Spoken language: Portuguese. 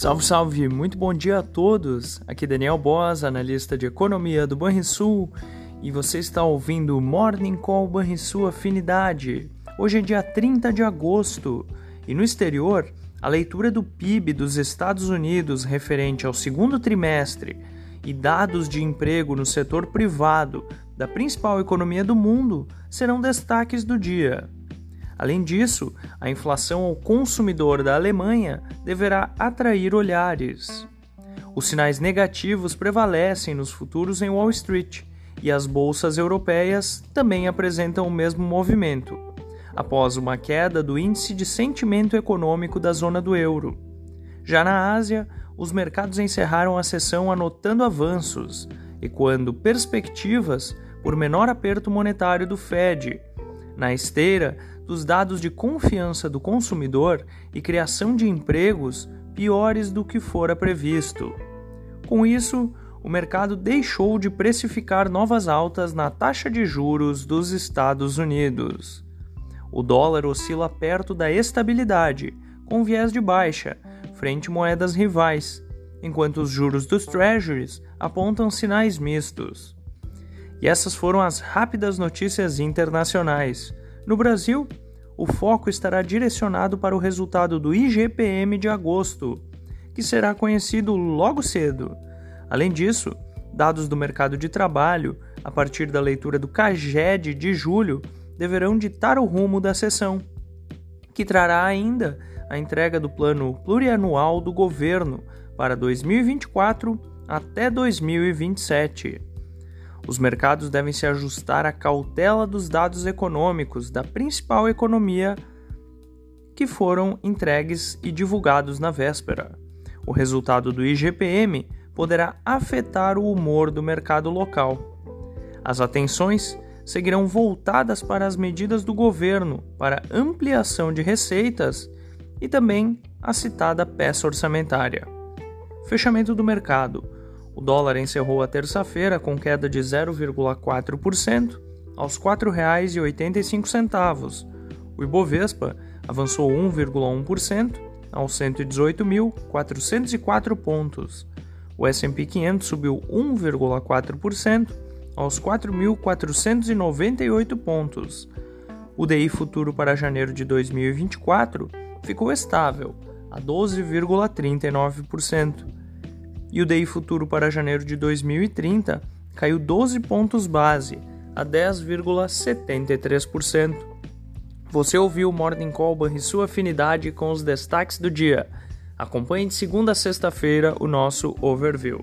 Salve, salve! Muito bom dia a todos! Aqui Daniel Boas, analista de economia do Banrisul, e você está ouvindo Morning Call Banrisul Afinidade. Hoje é dia 30 de agosto e no exterior, a leitura do PIB dos Estados Unidos referente ao segundo trimestre e dados de emprego no setor privado da principal economia do mundo serão destaques do dia. Além disso, a inflação ao consumidor da Alemanha deverá atrair olhares. Os sinais negativos prevalecem nos futuros em Wall Street e as bolsas europeias também apresentam o mesmo movimento, após uma queda do índice de sentimento econômico da zona do euro. Já na Ásia, os mercados encerraram a sessão anotando avanços, ecoando perspectivas por menor aperto monetário do Fed, na esteira dos dados de confiança do consumidor e criação de empregos piores do que fora previsto. Com isso, o mercado deixou de precificar novas altas na taxa de juros dos Estados Unidos. O dólar oscila perto da estabilidade, com viés de baixa, frente moedas rivais, enquanto os juros dos treasuries apontam sinais mistos. E essas foram as rápidas notícias internacionais. No Brasil, o foco estará direcionado para o resultado do IGPM de agosto, que será conhecido logo cedo. Além disso, dados do mercado de trabalho, a partir da leitura do CAGED de julho, deverão ditar o rumo da sessão, que trará ainda a entrega do plano plurianual do governo para 2024 até 2027. Os mercados devem se ajustar à cautela dos dados econômicos da principal economia que foram entregues e divulgados na véspera. O resultado do IGPM poderá afetar o humor do mercado local. As atenções seguirão voltadas para as medidas do governo para ampliação de receitas e também a citada peça orçamentária. Fechamento do mercado. O dólar encerrou a terça-feira com queda de 0,4% aos R$ 4,85. O Ibovespa avançou 1,1% aos 118.404 pontos. O S&P 500 subiu 1,4% aos 4.498 pontos. O DI futuro para janeiro de 2024 ficou estável a 12,39% e o DI futuro para janeiro de 2030 caiu 12 pontos base a 10,73%. Você ouviu Morning Call e sua afinidade com os destaques do dia. Acompanhe de segunda a sexta-feira o nosso overview.